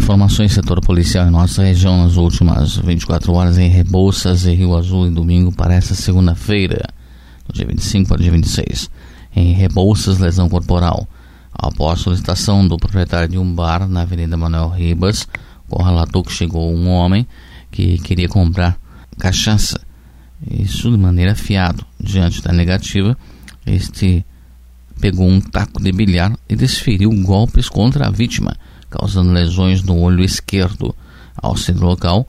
Informações setor policial em nossa região nas últimas 24 horas em Rebouças e Rio Azul e domingo para essa segunda-feira, do dia 25 para o dia 26. Em Rebouças, lesão corporal. Após solicitação do proprietário de um bar na Avenida Manuel Ribas, o relatou que chegou um homem que queria comprar cachaça. Isso de maneira fiado. Diante da negativa, este pegou um taco de bilhar e desferiu golpes contra a vítima causando lesões no olho esquerdo. Ao ser local,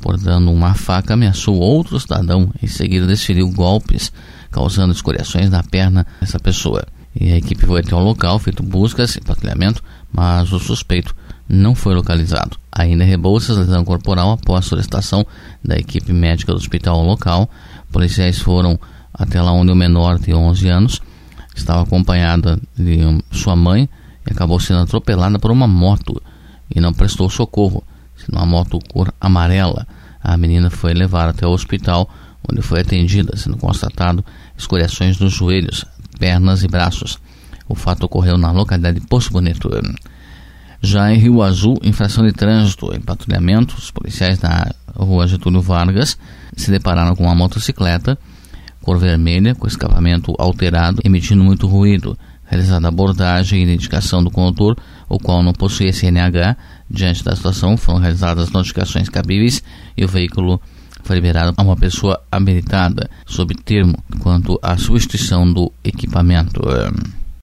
portando uma faca, ameaçou outro cidadão. Em seguida, desferiu golpes, causando escoriações na perna dessa pessoa. E a equipe foi até o local, feito buscas e patrulhamento, mas o suspeito não foi localizado. Ainda Rebouças, lesão corporal após solicitação da equipe médica do hospital local. Policiais foram até lá onde o menor de 11 anos estava acompanhada de sua mãe acabou sendo atropelada por uma moto e não prestou socorro, sendo uma moto cor amarela. A menina foi levada até o hospital, onde foi atendida, sendo constatado escoriações nos joelhos, pernas e braços. O fato ocorreu na localidade de Poço Bonito. Já em Rio Azul, infração de trânsito em patrulhamento, os policiais da rua Getúlio Vargas se depararam com uma motocicleta cor vermelha com escapamento alterado, emitindo muito ruído realizada a abordagem e identificação do condutor, o qual não possuía CNH. Diante da situação, foram realizadas notificações cabíveis e o veículo foi liberado a uma pessoa habilitada, sob termo quanto à substituição do equipamento.